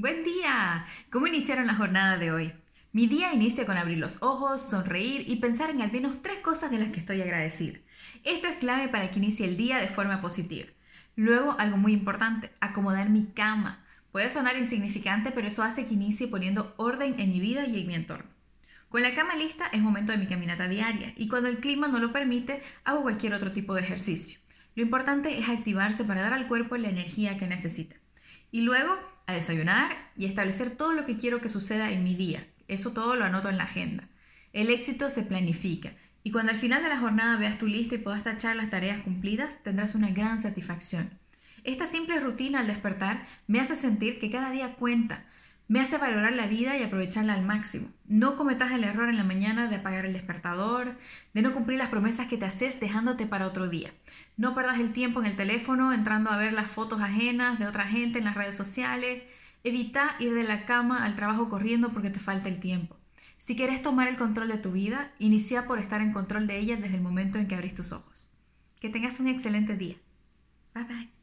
Buen día. ¿Cómo iniciaron la jornada de hoy? Mi día inicia con abrir los ojos, sonreír y pensar en al menos tres cosas de las que estoy agradecida. Esto es clave para que inicie el día de forma positiva. Luego, algo muy importante, acomodar mi cama. Puede sonar insignificante, pero eso hace que inicie poniendo orden en mi vida y en mi entorno. Con la cama lista es momento de mi caminata diaria y cuando el clima no lo permite, hago cualquier otro tipo de ejercicio. Lo importante es activarse para dar al cuerpo la energía que necesita. Y luego a desayunar y establecer todo lo que quiero que suceda en mi día. Eso todo lo anoto en la agenda. El éxito se planifica y cuando al final de la jornada veas tu lista y puedas tachar las tareas cumplidas, tendrás una gran satisfacción. Esta simple rutina al despertar me hace sentir que cada día cuenta, me hace valorar la vida y aprovecharla al máximo. No cometas el error en la mañana de apagar el despertador, de no cumplir las promesas que te haces dejándote para otro día. No perdas el tiempo en el teléfono entrando a ver las fotos ajenas de otra gente en las redes sociales. Evita ir de la cama al trabajo corriendo porque te falta el tiempo. Si quieres tomar el control de tu vida, inicia por estar en control de ella desde el momento en que abrís tus ojos. Que tengas un excelente día. Bye bye.